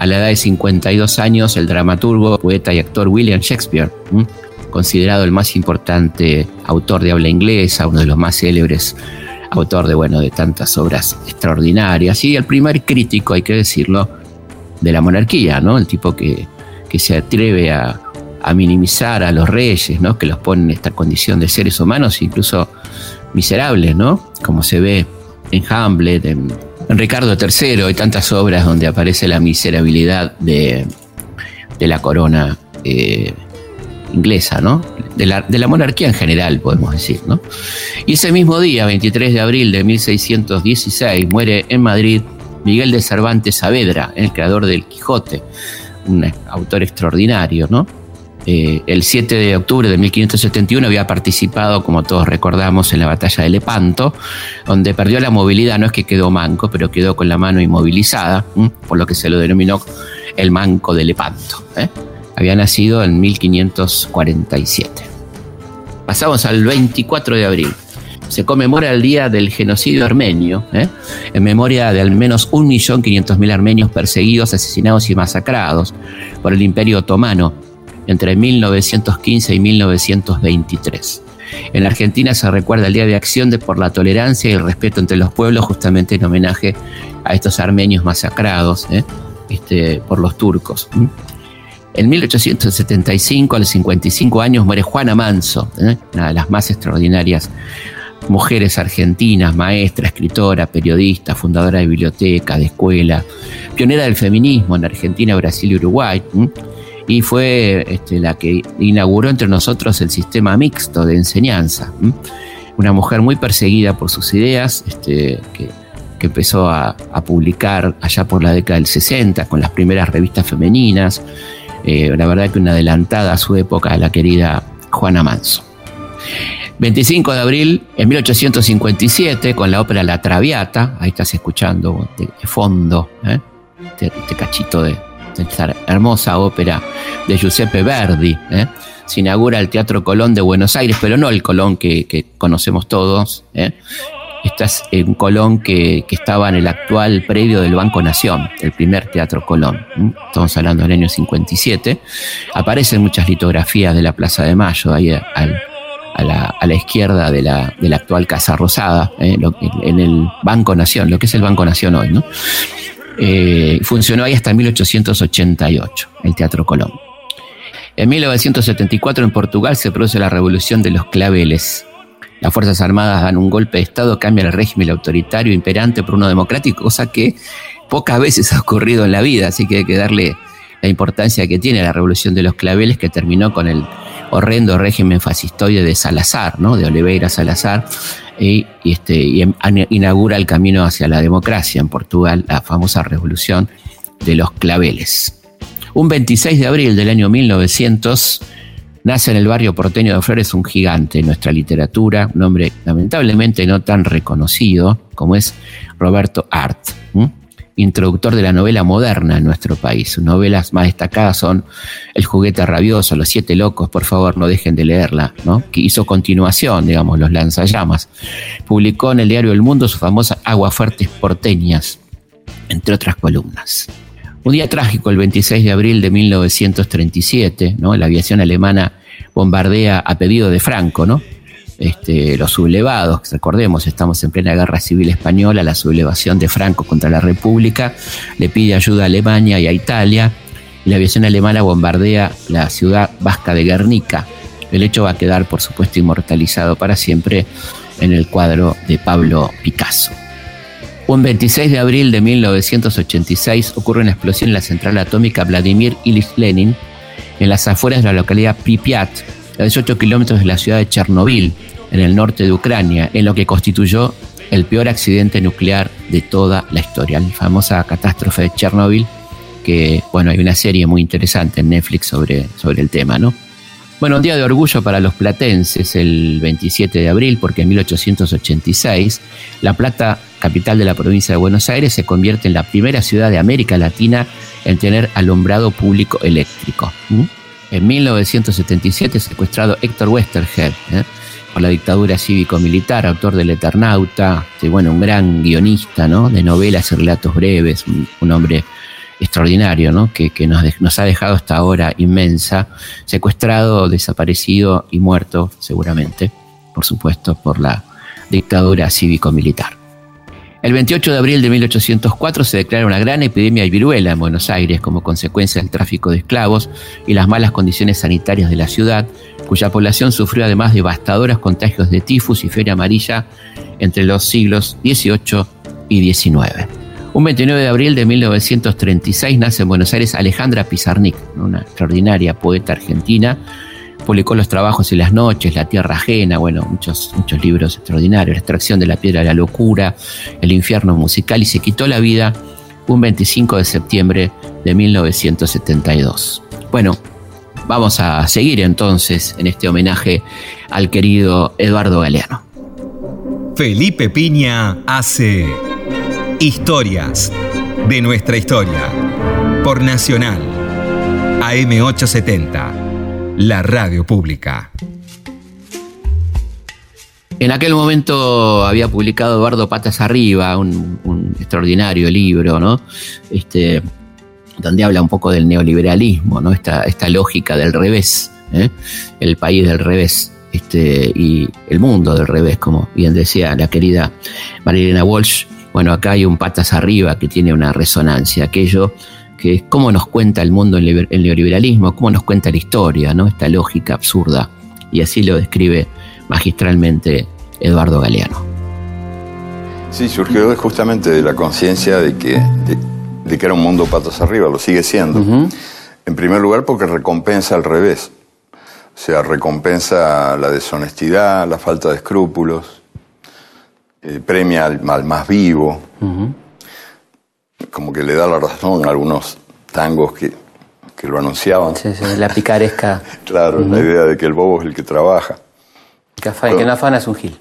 A la edad de 52 años, el dramaturgo, poeta y actor William Shakespeare, considerado el más importante autor de habla inglesa, uno de los más célebres autor de, bueno, de tantas obras extraordinarias, y el primer crítico, hay que decirlo, de la monarquía, ¿no? El tipo que que se atreve a, minimizar a los reyes, ¿no? que los pone en esta condición de seres humanos, incluso miserables, ¿no? como se ve en Hamlet, en, Ricardo III, hay tantas obras donde aparece la miserabilidad de, la corona eh, inglesa, ¿no? De la, de la, monarquía en general, podemos decir. ¿no? Y ese mismo día, 23 de abril de 1616, muere en Madrid Miguel de Cervantes Saavedra, el creador del Quijote un autor extraordinario, ¿no? Eh, el 7 de octubre de 1571 había participado, como todos recordamos, en la batalla de Lepanto, donde perdió la movilidad, no es que quedó manco, pero quedó con la mano inmovilizada, por lo que se lo denominó el manco de Lepanto. ¿eh? Había nacido en 1547. Pasamos al 24 de abril. Se conmemora el día del genocidio armenio, ¿eh? en memoria de al menos 1.500.000 armenios perseguidos, asesinados y masacrados por el Imperio Otomano entre 1915 y 1923. En Argentina se recuerda el Día de Acción de por la Tolerancia y el Respeto entre los Pueblos, justamente en homenaje a estos armenios masacrados ¿eh? este, por los turcos. En 1875, a los 55 años, muere Juana Manso, ¿eh? una de las más extraordinarias mujeres argentinas, maestra, escritora, periodista, fundadora de biblioteca, de escuela, pionera del feminismo en Argentina, Brasil y Uruguay y fue este, la que inauguró entre nosotros el sistema mixto de enseñanza. Una mujer muy perseguida por sus ideas, este, que, empezó a, publicar allá por la década del 60 con las primeras revistas femeninas. Eh, la verdad que una adelantada a su época, la querida Juana Manso. 25 de abril en 1857 con la ópera La Traviata, ahí estás escuchando de, fondo ¿eh? este, este cachito de, esta hermosa ópera de Giuseppe Verdi. ¿eh? Se inaugura el Teatro Colón de Buenos Aires, pero no el Colón que, conocemos todos. ¿eh? Este es un Colón que, estaba en el actual predio del Banco Nación, el primer Teatro Colón. Estamos hablando del año 57. Aparecen muchas litografías de la Plaza de Mayo, ahí a, la, izquierda de la, actual Casa Rosada, ¿eh? en el Banco Nación, lo que es el Banco Nación hoy. ¿no? Eh, funcionó ahí hasta 1888, el Teatro Colón. En 1974 en Portugal se produce la revolución de los claveles. Las Fuerzas Armadas dan un golpe de Estado, cambian el régimen autoritario imperante por uno democrático, cosa que pocas veces ha ocurrido en la vida, así que hay que darle la importancia que tiene la revolución de los claveles que terminó con el horrendo régimen fascistoide de Salazar, ¿no? de Oliveira Salazar, y, este, em, inaugura el camino hacia la democracia en Portugal, la famosa revolución de los claveles. Un 26 de abril del año 1900 nace en el barrio porteño de Flores un gigante en nuestra literatura, un hombre lamentablemente no tan reconocido como es Roberto Art introductor de la novela moderna en nuestro país. Sus novelas más destacadas son El juguete rabioso, Los siete locos, por favor no dejen de leerla, ¿no? que hizo continuación, digamos, Los lanzallamas. Publicó en el diario El Mundo su famosa Aguafuertes porteñas, entre otras columnas. Un día trágico, el 26 de abril de 1937, ¿no? la aviación alemana bombardea a pedido de Franco, ¿no? Este, los sublevados, recordemos, estamos en plena guerra civil española, la sublevación de Franco contra la República, le pide ayuda a Alemania y a Italia, y la aviación alemana bombardea la ciudad vasca de Guernica. El hecho va a quedar, por supuesto, inmortalizado para siempre en el cuadro de Pablo Picasso. Un 26 de abril de 1986 ocurre una explosión en la central atómica Vladimir Ilyich Lenin en las afueras de la localidad Pripyat, a 18 kilómetros de la ciudad de Chernobyl, en el norte de Ucrania, en lo que constituyó el peor accidente nuclear de toda la historia, la famosa catástrofe de Chernobyl, que, bueno, hay una serie muy interesante en Netflix sobre, sobre el tema, ¿no? Bueno, un día de orgullo para los platenses, el 27 de abril, porque en 1886 La Plata, capital de la provincia de Buenos Aires, se convierte en la primera ciudad de América Latina en tener alumbrado público eléctrico. En 1977 secuestrado Héctor Westerhead, ¿eh? por la dictadura cívico-militar, autor del Eternauta, este, bueno, un gran guionista de novelas y relatos breves, un, hombre extraordinario, ¿no? que, nos, nos, ha dejado esta ahora inmensa, secuestrado, desaparecido y muerto, seguramente, por supuesto, por la dictadura cívico-militar. El 28 de abril de 1804 se declara una gran epidemia de viruela en Buenos Aires como consecuencia del tráfico de esclavos y las malas condiciones sanitarias de la ciudad, cuya población sufrió además devastadoras contagios de tifus y feria amarilla entre los siglos XVIII y XIX. Un 29 de abril de 1936 nace en Buenos Aires Alejandra Pizarnik, una extraordinaria poeta argentina, publicó los trabajos y las noches, La Tierra Ajena, bueno, muchos, muchos libros extraordinarios, La extracción de la piedra la locura, El infierno musical y se quitó la vida un 25 de septiembre de 1972. Bueno, vamos a seguir entonces en este homenaje al querido Eduardo Galeano. Felipe Piña hace Historias de nuestra historia por Nacional AM870, la radio pública. En aquel momento había publicado Eduardo Patas Arriba, un, extraordinario libro, ¿no? Este, donde habla un poco del neoliberalismo, ¿no? Esta, esta lógica del revés, ¿eh? el país del revés. Este, y el mundo del revés, como bien decía la querida Marilena Walsh. Bueno, acá hay un patas arriba que tiene una resonancia, aquello que es cómo nos cuenta el mundo el neoliberalismo, cómo nos cuenta la historia, ¿no? Esta lógica absurda. Y así lo describe magistralmente Eduardo Galeano. Sí, surgió justamente de la conciencia de que, de, que era un mundo patas arriba, lo sigue siendo. En primer lugar porque recompensa al revés. O sea, recompensa la deshonestidad, la falta de escrúpulos, eh, premia al, más vivo, como que le da la razón a algunos tangos que, lo anunciaban. Sí, sí, la picaresca. claro, la idea de que el bobo es el que trabaja. Que, que no afana es un gil.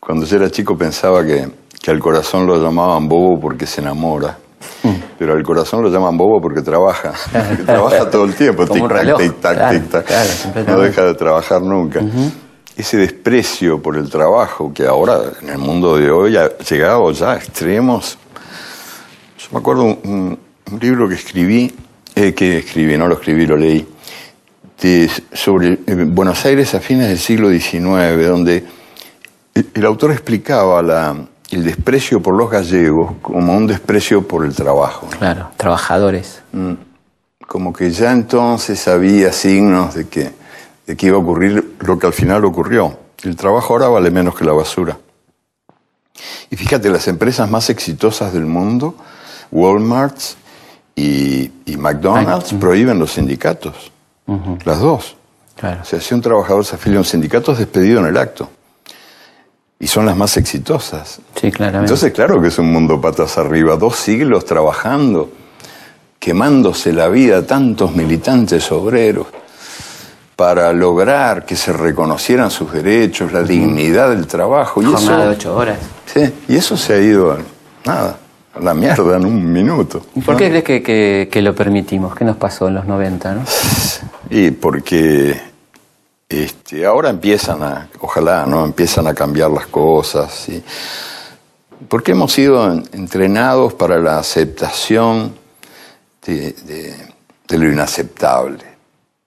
Cuando yo era chico pensaba que, que al corazón lo llamaban bobo porque se enamora. Mm. Pero al corazón lo llaman bobo porque trabaja. trabaja todo el tiempo. Tic, tac, tic, tac, tic, tac. no deja de trabajar nunca. Ese desprecio por el trabajo que ahora en el mundo de hoy ha llegado ya a extremos. Yo me acuerdo un, un libro que escribí, eh, que escribí, no lo escribí, lo leí, sobre eh, Buenos Aires a fines del siglo XIX, donde el autor explicaba el desprecio por los gallegos como un desprecio por el trabajo. Claro, trabajadores. Mm. Como que ya entonces había signos de que, de que iba a ocurrir lo que al final ocurrió. El trabajo ahora vale menos que la basura. Y fíjate, las empresas más exitosas del mundo, Walmart y, McDonald's, prohíben los sindicatos. Las dos. Claro. O sea, si un trabajador se afilia a un sindicato es despedido en el acto y son las más exitosas. Sí, claramente. Entonces, claro que es un mundo patas arriba, dos siglos trabajando, quemándose la vida tantos militantes obreros para lograr que se reconocieran sus derechos, la dignidad del trabajo. Y eso, de ocho horas. Sí, y eso se ha ido, nada, a la mierda en un minuto. ¿Y por qué crees que, que, lo permitimos? ¿Qué nos pasó en los 90? No? Y porque este, ahora empiezan a, ojalá, ¿no? Empiezan a cambiar las cosas. Porque hemos sido entrenados para la aceptación de, lo inaceptable.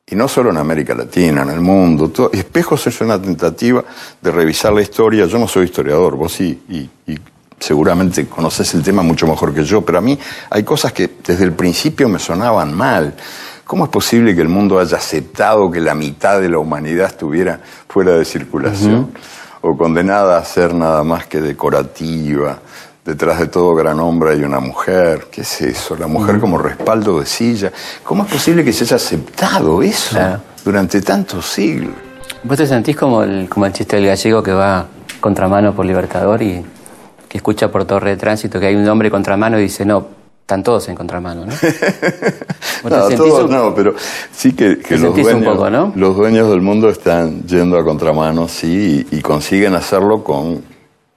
Y no solo en América Latina, en el mundo. Espejos es una tentativa de revisar la historia. Yo no soy historiador, vos sí, y, y seguramente conoces el tema mucho mejor que yo, pero a mí hay cosas que desde el principio me sonaban mal. ¿Cómo es posible que el mundo haya aceptado que la mitad de la humanidad estuviera fuera de circulación? O condenada a ser nada más que decorativa. Detrás de todo gran hombre hay una mujer. ¿Qué es eso? La mujer como respaldo de silla. ¿Cómo es posible que se haya aceptado eso durante tantos siglos? ¿Vos te sentís como el, como el chiste del gallego que va contramano por Libertador y que escucha por torre de tránsito que hay un hombre contramano y dice, no, están todos en contramano, ¿no? no, todos no, pero sí que, los, dueños, los dueños del mundo están yendo a contramano, sí, y, consiguen hacerlo con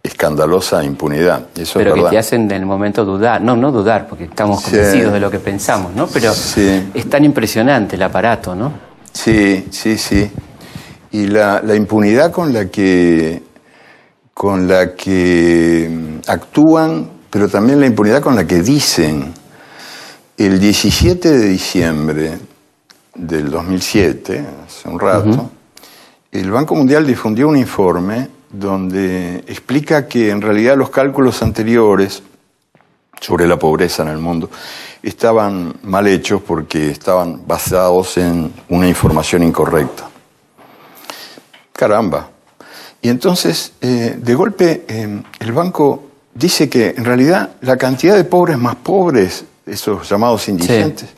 escandalosa impunidad. Eso pero que te hacen en el momento dudar, no, no dudar, porque estamos convencidos de lo que pensamos, ¿no? Pero es tan impresionante el aparato, ¿no? Sí, sí, sí. Y la, la impunidad con la que con la que mm, actúan pero también la impunidad con la que dicen. El 17 de diciembre del 2007, hace un rato, el Banco Mundial difundió un informe donde explica que en realidad los cálculos anteriores sobre la pobreza en el mundo estaban mal hechos porque estaban basados en una información incorrecta. Caramba. Y entonces, eh, de golpe, eh, el banco dice que en realidad la cantidad de pobres más pobres, esos llamados indigentes,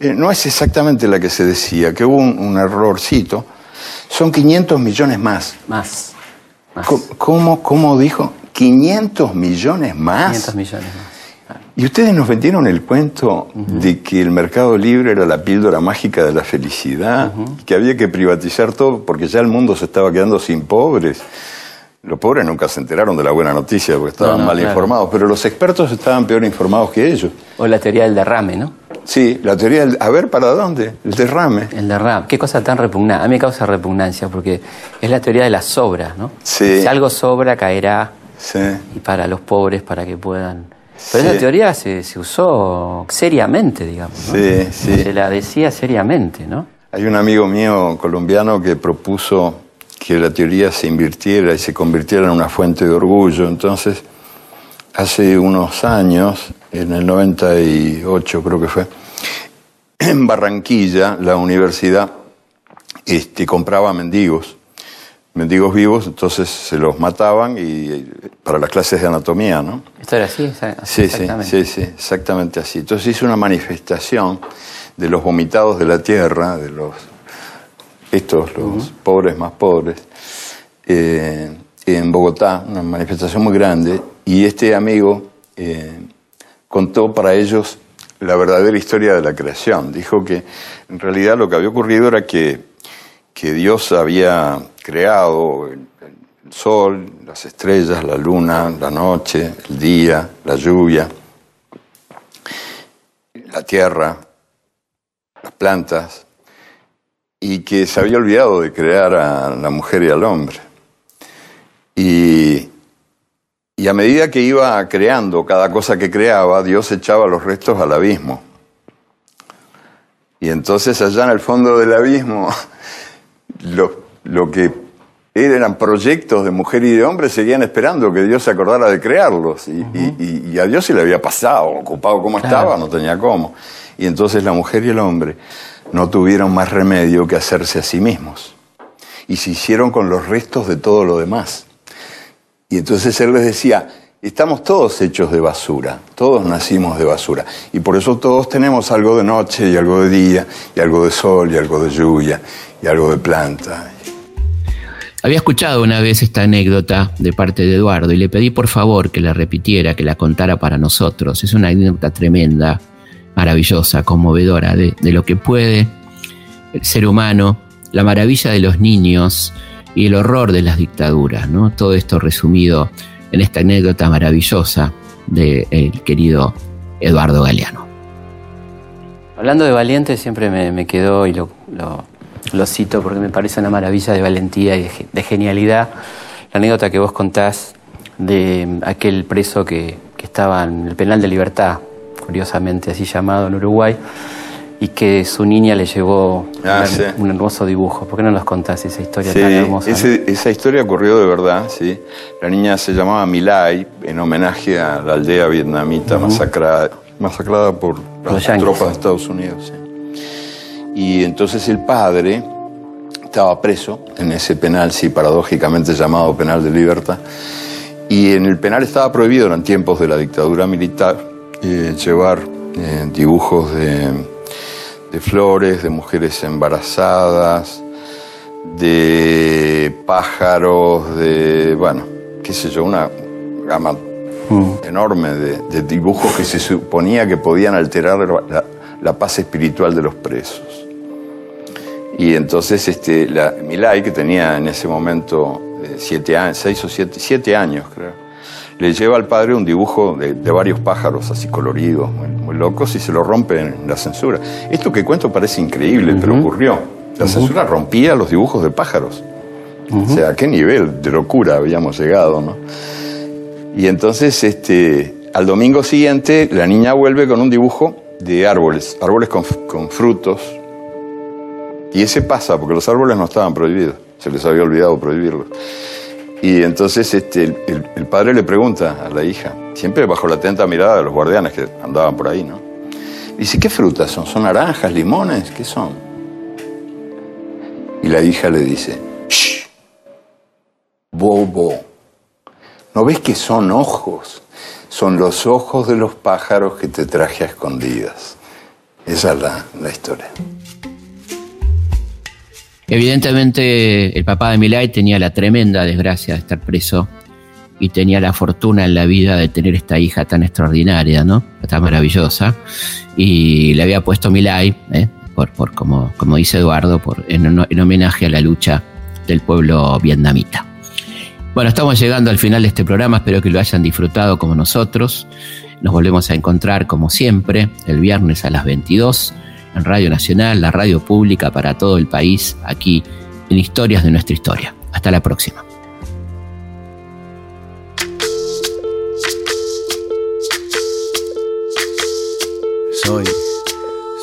eh, no es exactamente la que se decía, que hubo un, errorcito, son 500 millones más. Más. ¿Cómo, ¿Cómo, dijo? 500 millones más. 500 millones más. Y ustedes nos vendieron el cuento de que el mercado libre era la píldora mágica de la felicidad, que había que privatizar todo porque ya el mundo se estaba quedando sin pobres. Los pobres nunca se enteraron de la buena noticia porque estaban mal informados, pero los expertos estaban peor informados que ellos. O la teoría del derrame, ¿no? Sí, la teoría del... A ver, ¿para dónde? El derrame. El derrame. Qué cosa tan repugnante. A mí me causa repugnancia porque es la teoría de la sobra, ¿no? Sí. Si algo sobra, caerá. Sí. Y para los pobres, para que puedan... Pero esa teoría se, se, usó seriamente, digamos. ¿no? Sí, sí. Se la decía seriamente, ¿no? Hay un amigo mío colombiano que propuso que la teoría se invirtiera y se convirtiera en una fuente de orgullo. Entonces, hace unos años, en el 98 creo que fue, en Barranquilla, la universidad este, compraba mendigos, mendigos vivos, entonces se los mataban y para las clases de anatomía, ¿no? Esto era así, sí, exactamente. Sí, sí, exactamente así. Entonces hizo una manifestación de los vomitados de la tierra, de los estos, los pobres más pobres, eh, en Bogotá, una manifestación muy grande, y este amigo eh, contó para ellos la verdadera historia de la creación. Dijo que en realidad lo que había ocurrido era que, que Dios había creado el, sol, las estrellas, la luna, la noche, el día, la lluvia, la tierra, las plantas, y que se había olvidado de crear a la mujer y al hombre. Y, y a medida que iba creando cada cosa que creaba, Dios echaba los restos al abismo. Y entonces allá en el fondo del abismo, lo, lo que eran proyectos de mujer y de hombre seguían esperando que Dios se acordara de crearlos. Y, y, y a Dios se le había pasado, ocupado como estaba, no tenía cómo. Y entonces la mujer y el hombre no tuvieron más remedio que hacerse a sí mismos. Y se hicieron con los restos de todo lo demás. Y entonces él les decía, estamos todos hechos de basura, todos nacimos de basura. Y por eso todos tenemos algo de noche y algo de día, y algo de sol y algo de lluvia, y algo de planta. Había escuchado una vez esta anécdota de parte de Eduardo y le pedí por favor que la repitiera, que la contara para nosotros. Es una anécdota tremenda maravillosa, conmovedora de, de, lo que puede el ser humano, la maravilla de los niños y el horror de las dictaduras, ¿no? Todo esto resumido en esta anécdota maravillosa del de querido Eduardo Galeano. Hablando de valiente, siempre me, quedó y lo, cito porque me parece una maravilla de valentía y de, genialidad. La anécdota que vos contás de aquel preso que estaba en el penal de libertad, curiosamente así llamado en Uruguay, y que su niña le llevó ah, un, sí. un, hermoso dibujo. ¿Por qué no nos contás esa historia sí, tan hermosa? Ese, esa historia ocurrió de verdad, sí. La niña se llamaba Milay en homenaje a la aldea vietnamita uh -huh. masacrada, masacrada por las tropas de Estados Unidos. Sí. Y entonces el padre estaba preso en ese penal, sí, paradójicamente llamado penal de libertad. Y en el penal estaba prohibido en tiempos de la dictadura militar eh, llevar eh, dibujos de, de, flores, de mujeres embarazadas, de pájaros, de, bueno, qué sé yo, una gama mm. enorme de, de, dibujos que se suponía que podían alterar la, la paz espiritual de los presos. Y entonces este, la, Milay, que tenía en ese momento eh, siete años, seis o siete, siete años creo, le lleva al padre un dibujo de, de varios pájaros así coloridos, muy, muy, locos, y se lo rompe en la censura. Esto que cuento parece increíble, uh -huh. pero ocurrió. La uh -huh. censura rompía los dibujos de pájaros. Uh -huh. O sea, a qué nivel de locura habíamos llegado, ¿no? Y entonces, este, al domingo siguiente, la niña vuelve con un dibujo de árboles, árboles con, con frutos. Y ese pasa, porque los árboles no estaban prohibidos, se les había olvidado prohibirlos. Y entonces este, el, padre le pregunta a la hija, siempre bajo la atenta mirada de los guardianes que andaban por ahí, ¿no? Dice, ¿qué frutas son? ¿Son naranjas, limones? ¿Qué son? Y la hija le dice, ¡Shh! Bobo, ¿no ves que son ojos? Son los ojos de los pájaros que te traje a escondidas. Esa es la, la historia. Evidentemente el papá de Milay tenía la tremenda desgracia de estar preso y tenía la fortuna en la vida de tener esta hija tan extraordinaria, ¿no? Tan maravillosa. Y le había puesto Milay, ¿eh? por, por, como, como dice Eduardo, por, en, en homenaje a la lucha del pueblo vietnamita. Bueno, estamos llegando al final de este programa, espero que lo hayan disfrutado como nosotros. Nos volvemos a encontrar como siempre el viernes a las 22 en Radio Nacional, la radio pública para todo el país, aquí en Historias de nuestra historia. Hasta la próxima. Soy